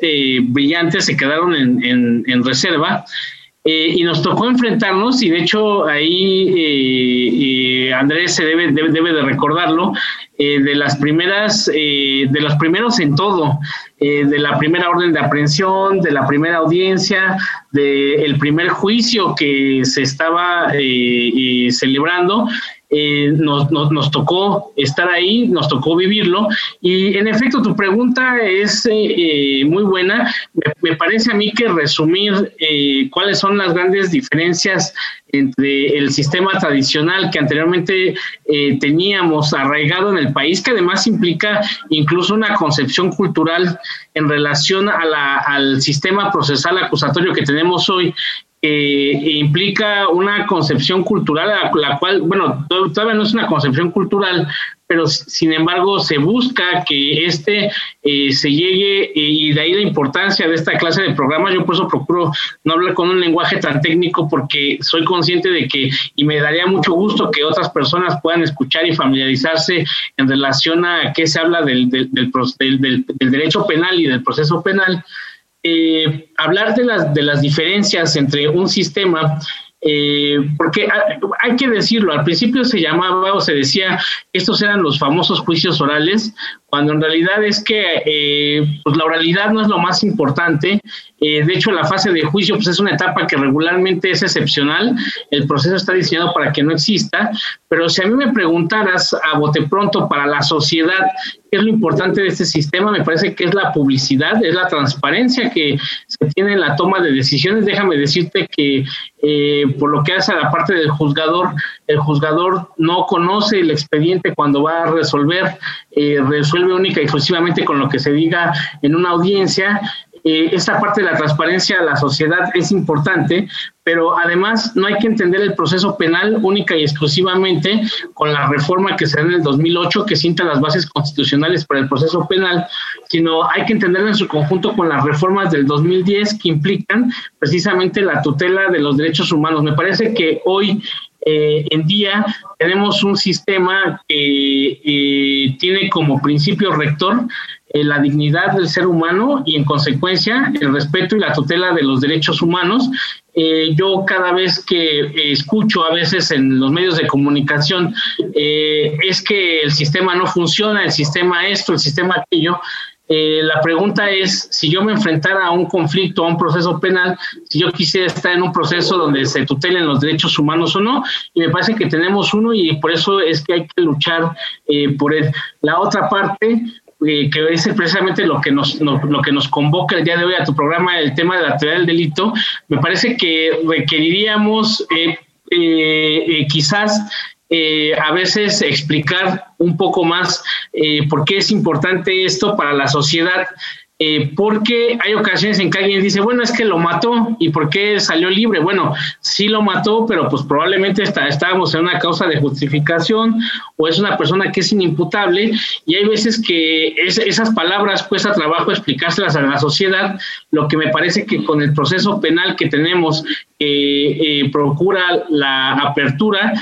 brillantes se quedaron en, en, en reserva. Eh, y nos tocó enfrentarnos y de hecho ahí eh, eh, Andrés se debe, debe, de recordarlo de las primeras de los primeros en todo de la primera orden de aprehensión de la primera audiencia del primer juicio que se estaba celebrando eh, nos, nos, tocó estar ahí, nos tocó vivirlo. Y en efecto, tu pregunta es eh, muy buena. Me, parece a mí que resumir eh, cuáles son las grandes diferencias entre el sistema tradicional que anteriormente teníamos arraigado en el país, que además implica incluso una concepción cultural en relación al sistema procesal acusatorio que tenemos hoy eh, implica una concepción cultural, la, la, cual, bueno, todavía no es una concepción cultural, pero sin embargo se busca que este eh, se llegue eh, y de ahí la importancia de esta clase de programas. Yo por eso procuro no hablar con un lenguaje tan técnico porque soy consciente de que y me daría mucho gusto que otras personas puedan escuchar y familiarizarse en relación a qué se habla del, del, del, del derecho penal y del proceso penal. Eh, hablar de las, de las diferencias entre un sistema, eh, porque hay que decirlo, al principio se llamaba o se decía estos eran los famosos juicios orales, cuando en realidad es que eh, pues la oralidad no es lo más importante. Eh, de hecho, la fase de juicio pues es una etapa que regularmente es excepcional. El proceso está diseñado para que no exista. Pero si a mí me preguntaras a bote pronto para la sociedad qué es lo importante de este sistema, me parece que es la publicidad, es la transparencia que se tiene en la toma de decisiones. Déjame decirte que eh, por lo que hace a la parte del juzgador, el juzgador no conoce el expediente cuando va a resolver, resuelve única y exclusivamente con lo que se diga en una audiencia. Eh, esta parte de la transparencia a la sociedad es importante, pero además no hay que entender el proceso penal única y exclusivamente con la reforma que se da en el 2008 que sienta las bases constitucionales para el proceso penal, sino hay que entenderlo en su conjunto con las reformas del 2010 que implican precisamente la tutela de los derechos humanos. Me parece que hoy eh, en día tenemos un sistema que eh, tiene como principio rector eh, la dignidad del ser humano y en consecuencia el respeto y la tutela de los derechos humanos. yo cada vez que escucho a veces en los medios de comunicación es que el sistema no funciona, el sistema esto, el sistema aquello, eh, la pregunta es, si yo me enfrentara a un conflicto, a un proceso penal, si yo quisiera estar en un proceso donde se tutelen los derechos humanos o no, y me parece que tenemos uno y por eso es que hay que luchar eh, por él. La otra parte, eh, que es precisamente lo que nos lo que nos convoca el día de hoy a tu programa, el tema de la teoría del delito, me parece que requeriríamos quizás eh, a veces explicar un poco más eh, por qué es importante esto para la sociedad eh, porque hay ocasiones en que alguien dice, bueno, es que lo mató y por qué salió libre. Bueno, sí lo mató, pero pues probablemente está, estábamos en una causa de justificación o es una persona que es inimputable y hay veces que esas palabras cuesta trabajo explicárselas a la sociedad, lo que me parece que con el proceso penal que tenemos eh, eh, procura la apertura.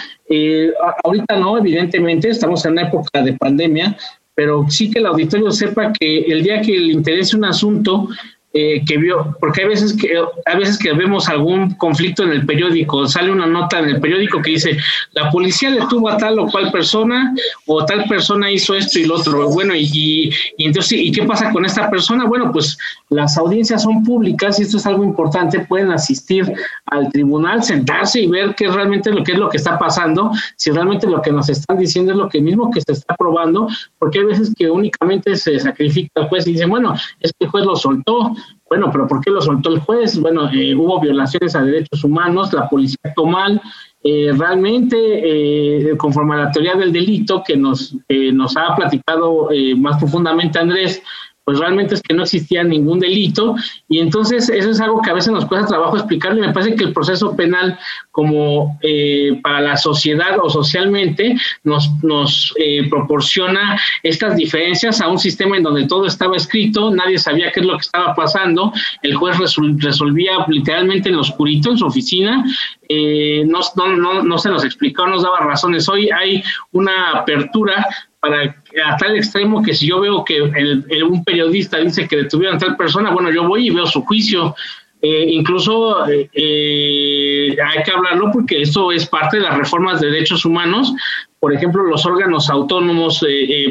Ahorita no, evidentemente, estamos en una época de pandemia, pero sí que el auditorio sepa que el día que le interese un asunto, eh, que vio, porque hay veces que a veces que vemos algún conflicto en el periódico, sale una nota en el periódico que dice la policía detuvo a tal o cual persona o tal persona hizo esto y lo otro. Bueno, y, y, entonces, ¿y qué pasa con esta persona? Bueno, pues las audiencias son públicas y esto es algo importante, pueden asistir al tribunal, sentarse y ver qué realmente lo que es lo que está pasando, si realmente lo que nos están diciendo es lo que mismo que se está probando, porque hay veces que únicamente se sacrifica el juez y dicen, bueno, es que el juez lo soltó, bueno, pero ¿por qué lo soltó el juez? Bueno, eh, hubo violaciones a derechos humanos, la policía actuó mal. Eh, realmente, eh, conforme a la teoría del delito que nos, nos ha platicado más profundamente Andrés, pues realmente es que no existía ningún delito y entonces eso es algo que a veces nos cuesta trabajo explicarle. Me parece que el proceso penal como eh, para la sociedad o socialmente nos, nos eh, proporciona estas diferencias a un sistema en donde todo estaba escrito, nadie sabía qué es lo que estaba pasando, el juez resolvía literalmente en lo oscurito en su oficina, eh, no, no, no se nos explicó, nos daba razones. Hoy hay una apertura para a tal extremo que si yo veo que un periodista dice que detuvieron a tal persona, bueno, yo voy y veo su juicio. Eh, incluso eh, eh, hay que hablarlo porque esto es parte de las reformas de derechos humanos. Por ejemplo, los órganos autónomos,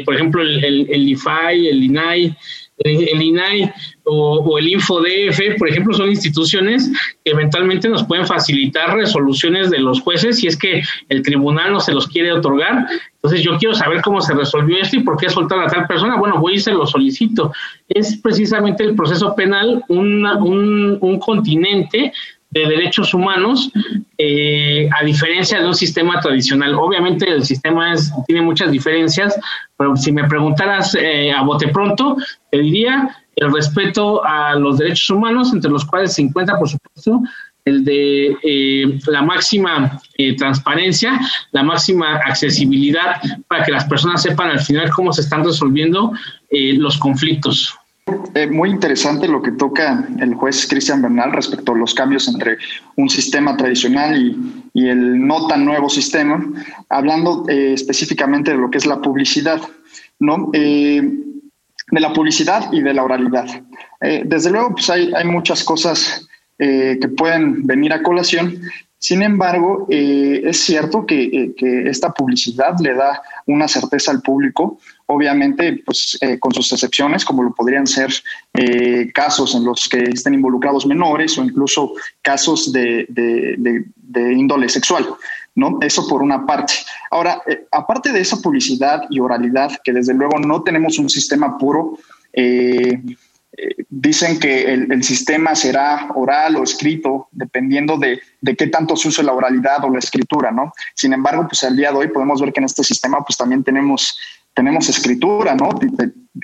por ejemplo, el, el, el IFAI, el INAI, el INAI o, el InfoDF, por ejemplo, son instituciones que eventualmente nos pueden facilitar resoluciones de los jueces si es que el tribunal no se los quiere otorgar. Entonces yo quiero saber cómo se resolvió esto y por qué soltar a tal persona. Bueno, voy y se lo solicito. Es precisamente el proceso penal un, un continente de derechos humanos, eh, a diferencia de un sistema tradicional. Obviamente el sistema es, tiene muchas diferencias, pero si me preguntaras eh, a bote pronto, te diría el respeto a los derechos humanos, entre los cuales se encuentra, por supuesto, el de eh, la máxima transparencia, la máxima accesibilidad para que las personas sepan al final cómo se están resolviendo los conflictos. Eh, muy interesante lo que toca el juez Cristian Bernal respecto a los cambios entre un sistema tradicional y, el no tan nuevo sistema, hablando eh, específicamente de lo que es la publicidad, ¿no? Eh, de la publicidad y de la oralidad. desde luego, pues hay, muchas cosas que pueden venir a colación. Sin embargo, es cierto que esta publicidad le da una certeza al público obviamente pues, eh, con sus excepciones, como lo podrían ser eh, casos en los que estén involucrados menores o incluso casos de, índole sexual. ¿no? Eso por una parte. Ahora, eh, aparte de esa publicidad y oralidad, que desde luego no tenemos un sistema puro, dicen que el, sistema será oral o escrito, dependiendo de, de, qué tanto se use la oralidad o la escritura, ¿no? Sin embargo, pues al día de hoy podemos ver que en este sistema pues también tenemos tenemos escritura, ¿no?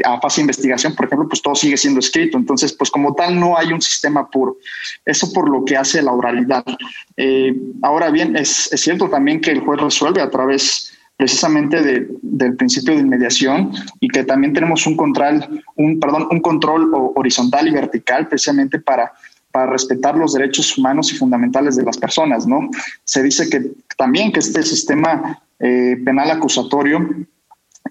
A fase de investigación, por ejemplo, pues todo sigue siendo escrito. Entonces, pues como tal, no hay un sistema puro. Eso por lo que hace la oralidad. Eh, ahora bien, es, cierto también que el juez resuelve a través precisamente del principio de inmediación y que también tenemos un control, un, perdón, un control horizontal y vertical precisamente para para respetar los derechos humanos y fundamentales de las personas, ¿no? Se dice que también que este sistema eh, penal acusatorio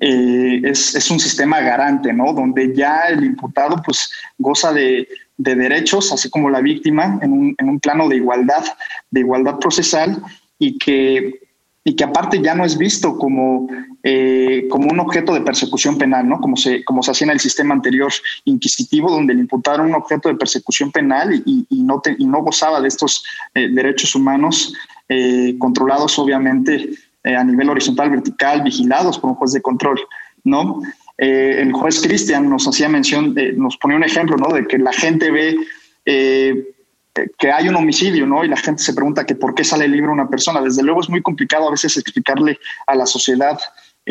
eh, es, un sistema garante, ¿no? Donde ya el imputado pues goza de, derechos, así como la víctima, en un, en un, plano de igualdad, de igualdad procesal y que, y que aparte ya no es visto como, eh, como un objeto de persecución penal, ¿no? Como se, como se hacía en el sistema anterior inquisitivo, donde el imputado era un objeto de persecución penal y, no, y no gozaba de estos eh, derechos humanos controlados obviamente eh, a nivel horizontal, vertical, vigilados por un juez de control, ¿no? Eh, el juez Cristian nos hacía mención, nos ponía un ejemplo, ¿no? De que la gente ve eh, que hay un homicidio, ¿no? Y la gente se pregunta que por qué sale libre una persona. Desde luego es muy complicado a veces explicarle a la sociedad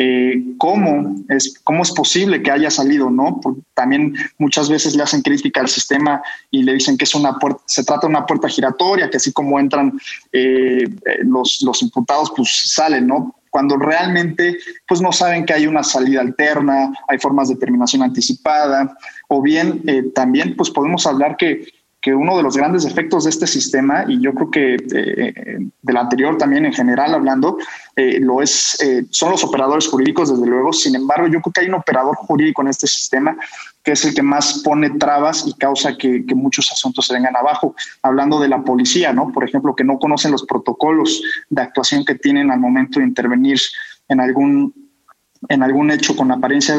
eh, cómo, es, cómo es posible que haya salido, ¿no? también muchas veces le hacen crítica al sistema y le dicen que es una puerta, se trata de una puerta giratoria, que así como entran eh, los, los imputados, pues salen, ¿no? Cuando realmente, pues no saben que hay una salida alterna, hay formas de terminación anticipada, o bien eh, también, pues podemos hablar que que uno de los grandes efectos de este sistema, y yo creo que eh, del anterior también en general hablando, eh, lo es, eh, son los operadores jurídicos, desde luego. Sin embargo, yo creo que hay un operador jurídico en este sistema que es el que más pone trabas y causa que, muchos asuntos se vengan abajo. Hablando de la policía, ¿no? Por ejemplo, que no conocen los protocolos de actuación que tienen al momento de intervenir en algún, en algún hecho con apariencia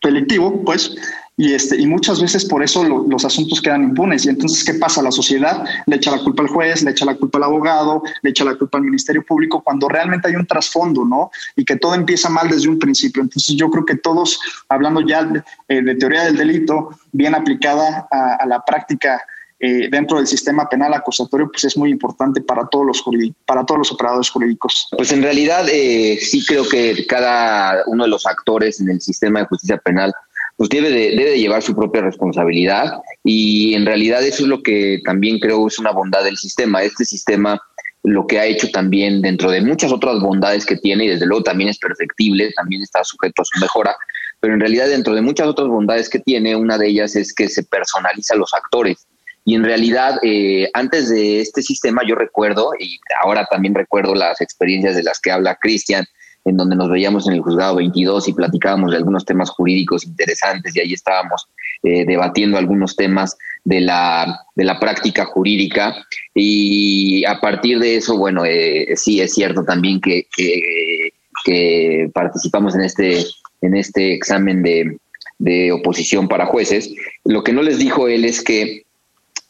delictivo, pues y, este, y muchas veces por eso los asuntos quedan impunes. Y entonces, ¿qué pasa? La sociedad le echa la culpa al juez, le echa la culpa al abogado, le echa la culpa al Ministerio Público, cuando realmente hay un trasfondo, ¿no? Y que todo empieza mal desde un principio. Entonces, yo creo que todos, hablando ya de, eh, teoría del delito, bien aplicada a, la práctica eh, dentro del sistema penal acusatorio, pues es muy importante para todos los para todos los operadores jurídicos. Pues en realidad eh, sí creo que cada uno de los actores en el sistema de justicia penal pues debe de, debe llevar su propia responsabilidad y en realidad eso es lo que también creo es una bondad del sistema. Este sistema lo que ha hecho también dentro de muchas otras bondades que tiene y desde luego también es perfectible, también está sujeto a su mejora, pero en realidad dentro de muchas otras bondades que tiene, una de ellas es que se personaliza los actores. Y en realidad, eh, antes de este sistema, yo recuerdo, y ahora también recuerdo las experiencias de las que habla Cristian, en donde nos veíamos en el juzgado 22 y platicábamos de algunos temas jurídicos interesantes y ahí estábamos eh, debatiendo algunos temas de la, de la práctica jurídica y a partir de eso, bueno, eh, sí es cierto también que, que, participamos en este, en este examen de, de, oposición para jueces. Lo que no les dijo él es que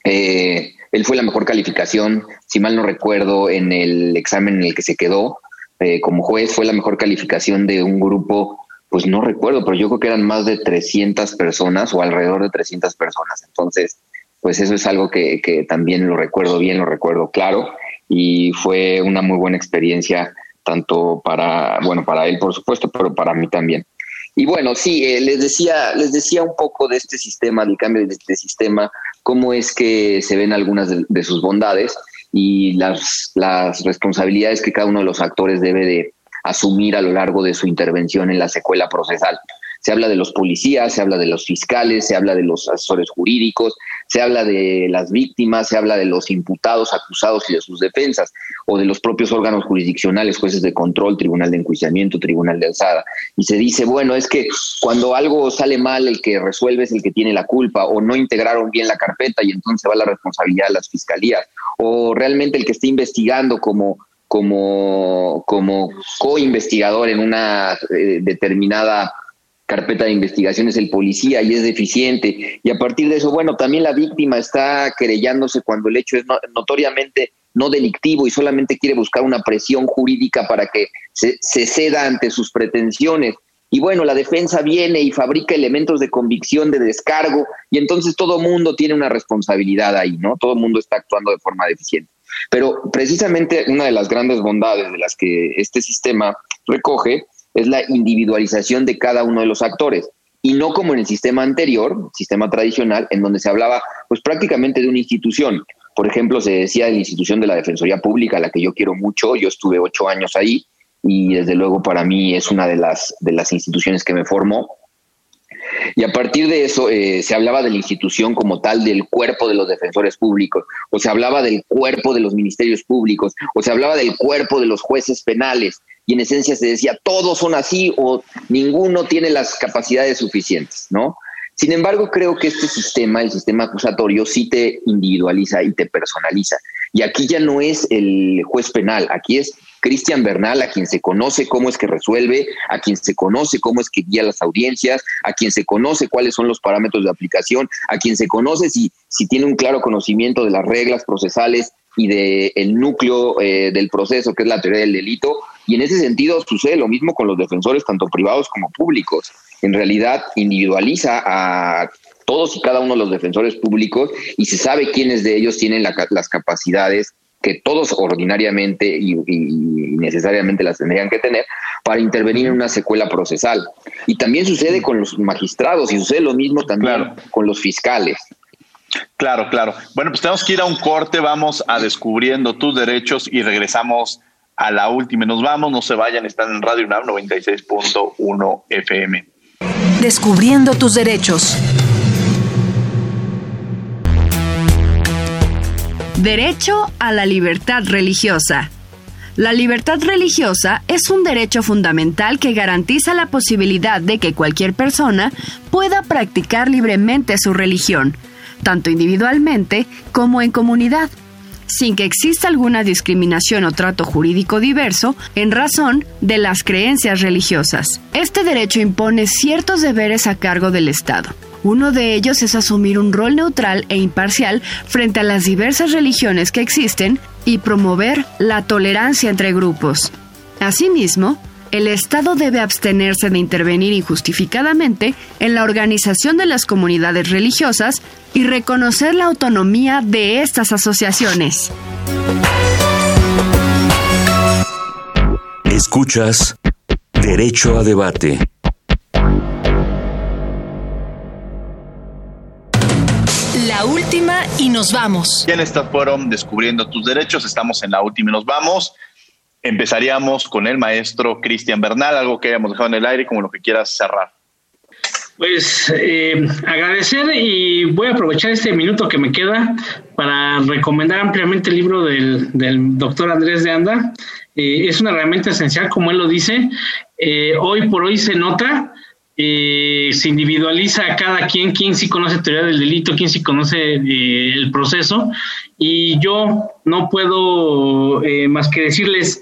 eh, él fue la mejor calificación, si mal no recuerdo, en el examen en el que se quedó eh, como juez fue la mejor calificación de un grupo, pues no recuerdo, pero yo creo que eran más de 300 personas o alrededor de 300 personas. Entonces, pues eso es algo que, también lo recuerdo bien, lo recuerdo claro y fue una muy buena experiencia tanto para, bueno, para él por supuesto, pero para mí también. Y bueno, sí, eh, les decía, les decía un poco de este sistema, del cambio de este sistema, cómo es que se ven algunas de sus bondades y las, las responsabilidades que cada uno de los actores debe de asumir a lo largo de su intervención en la secuela procesal. Se habla de los policías, se habla de los fiscales, se habla de los asesores jurídicos, se habla de las víctimas, se habla de los imputados, acusados y de sus defensas, o de los propios órganos jurisdiccionales, jueces de control, tribunal de enjuiciamiento, tribunal de alzada. Y se dice, bueno, es que cuando algo sale mal, el que resuelve es el que tiene la culpa, o no integraron bien la carpeta y entonces va la responsabilidad de las fiscalías, o realmente el que está investigando como como, como co-investigador en una eh, determinada carpeta de investigación es el policía y es deficiente. Y a partir de eso, bueno, también la víctima está querellándose cuando el hecho es notoriamente no delictivo y solamente quiere buscar una presión jurídica para que se, se ceda ante sus pretensiones. Y bueno, la defensa viene y fabrica elementos de convicción, de descargo, y entonces todo mundo tiene una responsabilidad ahí, ¿no? Todo mundo está actuando de forma deficiente. Pero precisamente una de las grandes bondades de las que este sistema recoge es la individualización de cada uno de los actores. Y no como en el sistema anterior, sistema tradicional, en donde se hablaba pues prácticamente de una institución. Por ejemplo, se decía de la institución de la Defensoría Pública, la que yo quiero mucho, yo estuve ocho años ahí y desde luego para mí es una de las, de las instituciones que me formó y a partir de eso eh, se hablaba de la institución como tal, del cuerpo de los defensores públicos, o se hablaba del cuerpo de los ministerios públicos, o se hablaba del cuerpo de los jueces penales. Y en esencia se decía, todos son así o ninguno tiene las capacidades suficientes, ¿no? Sin embargo, creo que este sistema, el sistema acusatorio, sí te individualiza y te personaliza. Y aquí ya no es el juez penal, aquí es Cristian Bernal, a quien se conoce cómo es que resuelve, a quien se conoce cómo es que guía las audiencias, a quien se conoce cuáles son los parámetros de aplicación, a quien se conoce si, si tiene un claro conocimiento de las reglas procesales y del el núcleo eh, del proceso, que es la teoría del delito. Y en ese sentido sucede lo mismo con los defensores, tanto privados como públicos. En realidad individualiza a todos y cada uno de los defensores públicos y se sabe quiénes de ellos tienen las capacidades que todos ordinariamente y, necesariamente las tendrían que tener para intervenir en una secuela procesal. Y también sucede con los magistrados y sucede lo mismo también con los fiscales. Claro, claro. Bueno, pues tenemos que ir a un corte, vamos a descubriendo tus derechos y regresamos a la última. Nos vamos, no se vayan, están en Radio UNAM 96.1 FM. Descubriendo tus derechos. Derecho a la libertad religiosa. La libertad religiosa es un derecho fundamental que garantiza la posibilidad de que cualquier persona pueda practicar libremente su religión, tanto individualmente como en comunidad, sin que exista alguna discriminación o trato jurídico diverso en razón de las creencias religiosas. Este derecho impone ciertos deberes a cargo del Estado. Uno de ellos es asumir un rol neutral e imparcial frente a las diversas religiones que existen y promover la tolerancia entre grupos. Asimismo, el Estado debe abstenerse de intervenir injustificadamente en la organización de las comunidades religiosas y reconocer la autonomía de estas asociaciones. Escuchas Derecho a Debate. Última y nos vamos. Bien, estas fueron Descubriendo tus Derechos. Estamos en la última y nos vamos. Empezaríamos con el maestro Cristian Bernal, algo que hayamos dejado en el aire, como lo que quieras cerrar. Pues eh, agradecer y voy a aprovechar este minuto que me queda para recomendar ampliamente el libro del, doctor Andrés de Anda. Eh, es una herramienta esencial, como él lo dice. Eh, hoy por hoy se nota eh, se individualiza a cada quien, quién sí conoce teoría del delito, quién sí conoce eh, el proceso, y yo no puedo eh, más que decirles,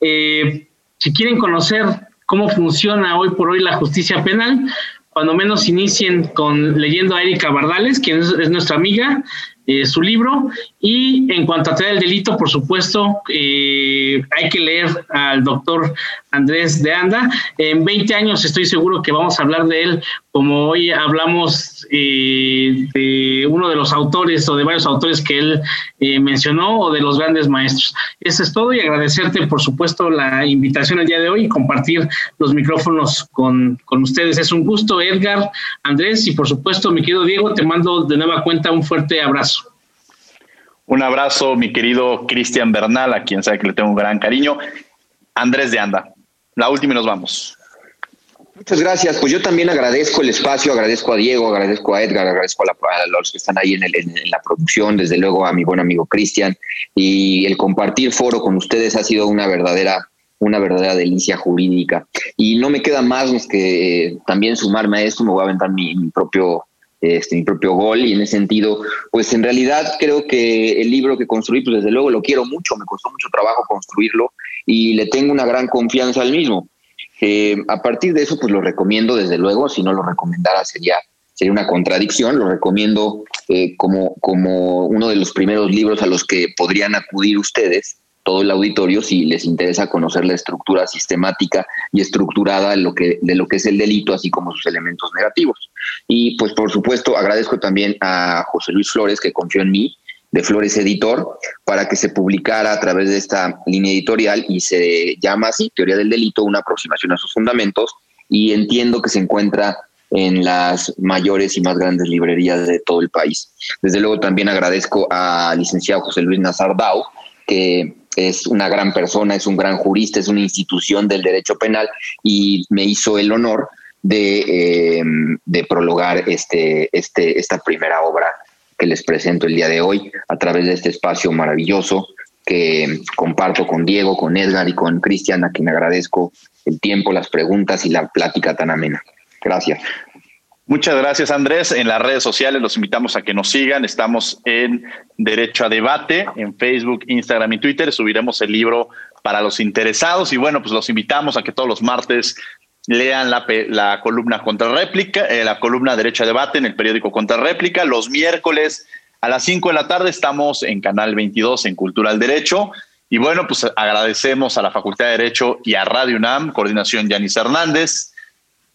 si quieren conocer cómo funciona hoy por hoy la justicia penal, cuando menos inicien con leyendo a Erika Bardales, quien es nuestra amiga, eh, su libro. Y en cuanto a tener el delito, por supuesto, eh, hay que leer al doctor Andrés de Anda. En 20 años estoy seguro que vamos a hablar de él, como hoy hablamos eh, de uno de los autores o de varios autores que él mencionó o de los grandes maestros. Eso es todo y agradecerte, por supuesto, la invitación el día de hoy y compartir los micrófonos con, con ustedes. Es un gusto, Edgar, Andrés y por supuesto, mi querido Diego, te mando de nueva cuenta un fuerte abrazo. Un abrazo, mi querido Cristian Bernal, a quien sabe que le tengo un gran cariño. Andrés de Anda, la última y nos vamos. Muchas gracias. Pues yo también agradezco el espacio, agradezco a Diego, agradezco a Edgar, agradezco a, los que están ahí en, en, la producción, desde luego a mi buen amigo Cristian. Y el compartir foro con ustedes ha sido una verdadera, una verdadera delicia jurídica. Y no me queda más que eh, también sumarme a esto, me voy a aventar mi propio este, mi propio gol y en ese sentido, pues en realidad creo que el libro que construí, pues desde luego lo quiero mucho, me costó mucho trabajo construirlo y le tengo una gran confianza al mismo. Eh, a partir de eso, pues lo recomiendo desde luego, si no lo recomendara sería, sería una contradicción, lo recomiendo eh, como, como uno de los primeros libros a los que podrían acudir ustedes todo el auditorio si les interesa conocer la estructura sistemática y estructurada de lo que, de lo que es el delito, así como sus elementos negativos. Y pues por supuesto agradezco también a José Luis Flores que confió en mí de Flores Editor para que se publicara a través de esta línea editorial y se llama así, Teoría del Delito, una aproximación a sus fundamentos y entiendo que se encuentra en las mayores y más grandes librerías de todo el país. Desde luego también agradezco al licenciado José Luis Nazardao, que es una gran persona, es un gran jurista, es una institución del derecho penal y me hizo el honor de, eh, de prologar este, este, esta primera obra que les presento el día de hoy a través de este espacio maravilloso que comparto con Diego, con Edgar y con Cristian, a quien agradezco el tiempo, las preguntas y la plática tan amena. Gracias. Muchas gracias, Andrés. En las redes sociales los invitamos a que nos sigan. Estamos en Derecho a Debate, en Facebook, Instagram y Twitter. Subiremos el libro para los interesados. Y bueno, pues los invitamos a que todos los martes lean la, la columna contra réplica, eh, la columna Derecho a Debate en el periódico Contra Réplica. Los miércoles a las 5 de la tarde estamos en Canal 22 en Cultura al Derecho. Y bueno, pues agradecemos a la Facultad de Derecho y a Radio UNAM, coordinación Yanis Hernández,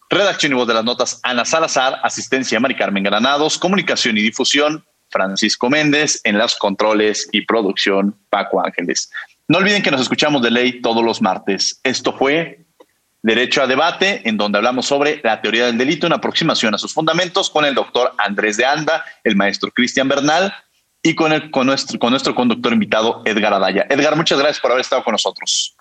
Redacción y voz de las notas, Ana Salazar. Asistencia, Mari Carmen Granados. Comunicación y difusión, Francisco Méndez. En las controles y producción, Paco Ángeles. No olviden que nos escuchamos de ley todos los martes. Esto fue Derecho a Debate, en donde hablamos sobre la teoría del delito, una aproximación a sus fundamentos con el doctor Andrés de Anda, el maestro Cristian Bernal y con, el, con, nuestro, con nuestro conductor invitado Edgar Adaya. Edgar, muchas gracias por haber estado con nosotros.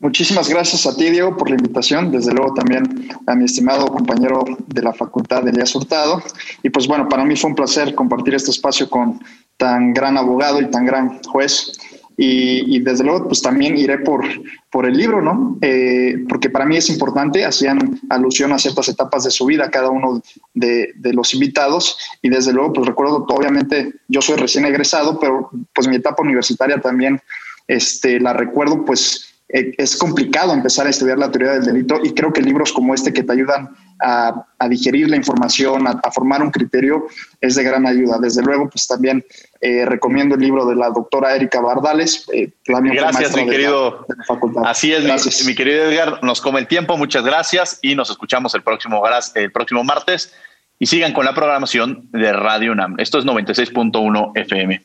Muchísimas gracias a ti, Diego, por la invitación. Desde luego también a mi estimado compañero de la Facultad, Elías Hurtado. Y pues bueno, para mí fue un placer compartir este espacio con tan gran abogado y tan gran juez. Y, desde luego, pues también iré por, por el libro, ¿no? Eh, porque para mí es importante, hacían alusión a ciertas etapas de su vida cada uno de, de, los invitados. Y desde luego, pues recuerdo, obviamente, yo soy recién egresado, pero pues mi etapa universitaria también este, la recuerdo, pues eh, es complicado empezar a estudiar la teoría del delito y creo que libros como este que te ayudan a, digerir la información, a, formar un criterio, es de gran ayuda. Desde luego, pues también eh, recomiendo el libro de la doctora Erika Bardales. Eh, gracias, mi querido. Así es, Mi, querido Edgar. Nos come el tiempo. Muchas gracias y nos escuchamos el próximo, el próximo martes. Y sigan con la programación de Radio UNAM. Esto es 96.1 FM.